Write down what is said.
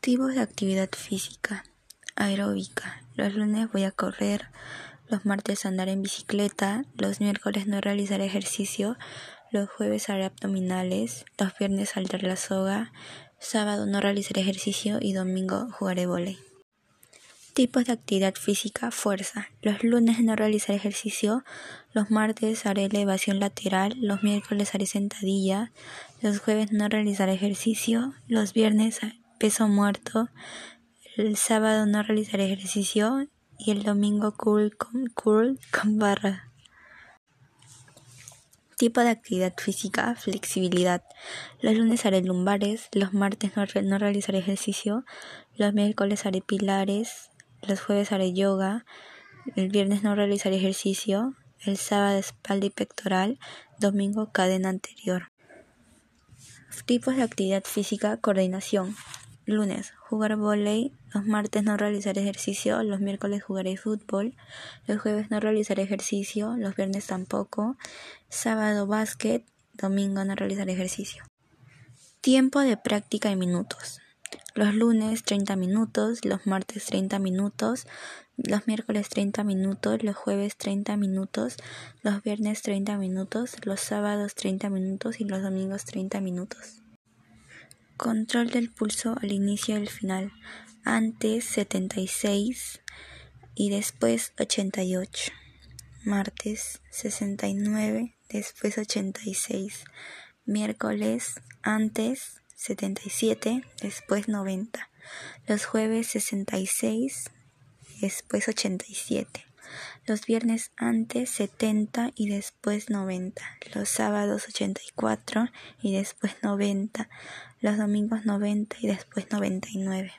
Tipos de actividad física. Aeróbica. Los lunes voy a correr, los martes andar en bicicleta, los miércoles no realizar ejercicio, los jueves haré abdominales, los viernes saltar la soga, sábado no realizaré ejercicio y domingo jugaré volei. Tipos de actividad física, fuerza. Los lunes no realizaré ejercicio, los martes haré elevación lateral, los miércoles haré sentadilla, los jueves no realizaré ejercicio, los viernes peso muerto. El sábado no realizaré ejercicio y el domingo curl con, curl con barra. Tipo de actividad física, flexibilidad. Los lunes haré lumbares, los martes no, no realizaré ejercicio, los miércoles haré pilares, los jueves haré yoga, el viernes no realizaré ejercicio, el sábado espalda y pectoral, domingo cadena anterior. Tipos de actividad física, coordinación. Lunes, jugar volei. Los martes no realizaré ejercicio. Los miércoles jugaré fútbol. Los jueves no realizaré ejercicio. Los viernes tampoco. Sábado básquet. Domingo no realizaré ejercicio. Tiempo de práctica en minutos. Los lunes 30 minutos, los martes 30 minutos, los miércoles 30 minutos, los jueves 30 minutos, los viernes 30 minutos, los sábados 30 minutos y los domingos 30 minutos. Control del pulso al inicio y al final. Antes 76 y después 88. Martes 69, después 86. Miércoles antes 77, después 90. Los jueves 66, después 87. Los viernes antes 70 y después 90. Los sábados 84 y después 90 los domingos 90 y después 99.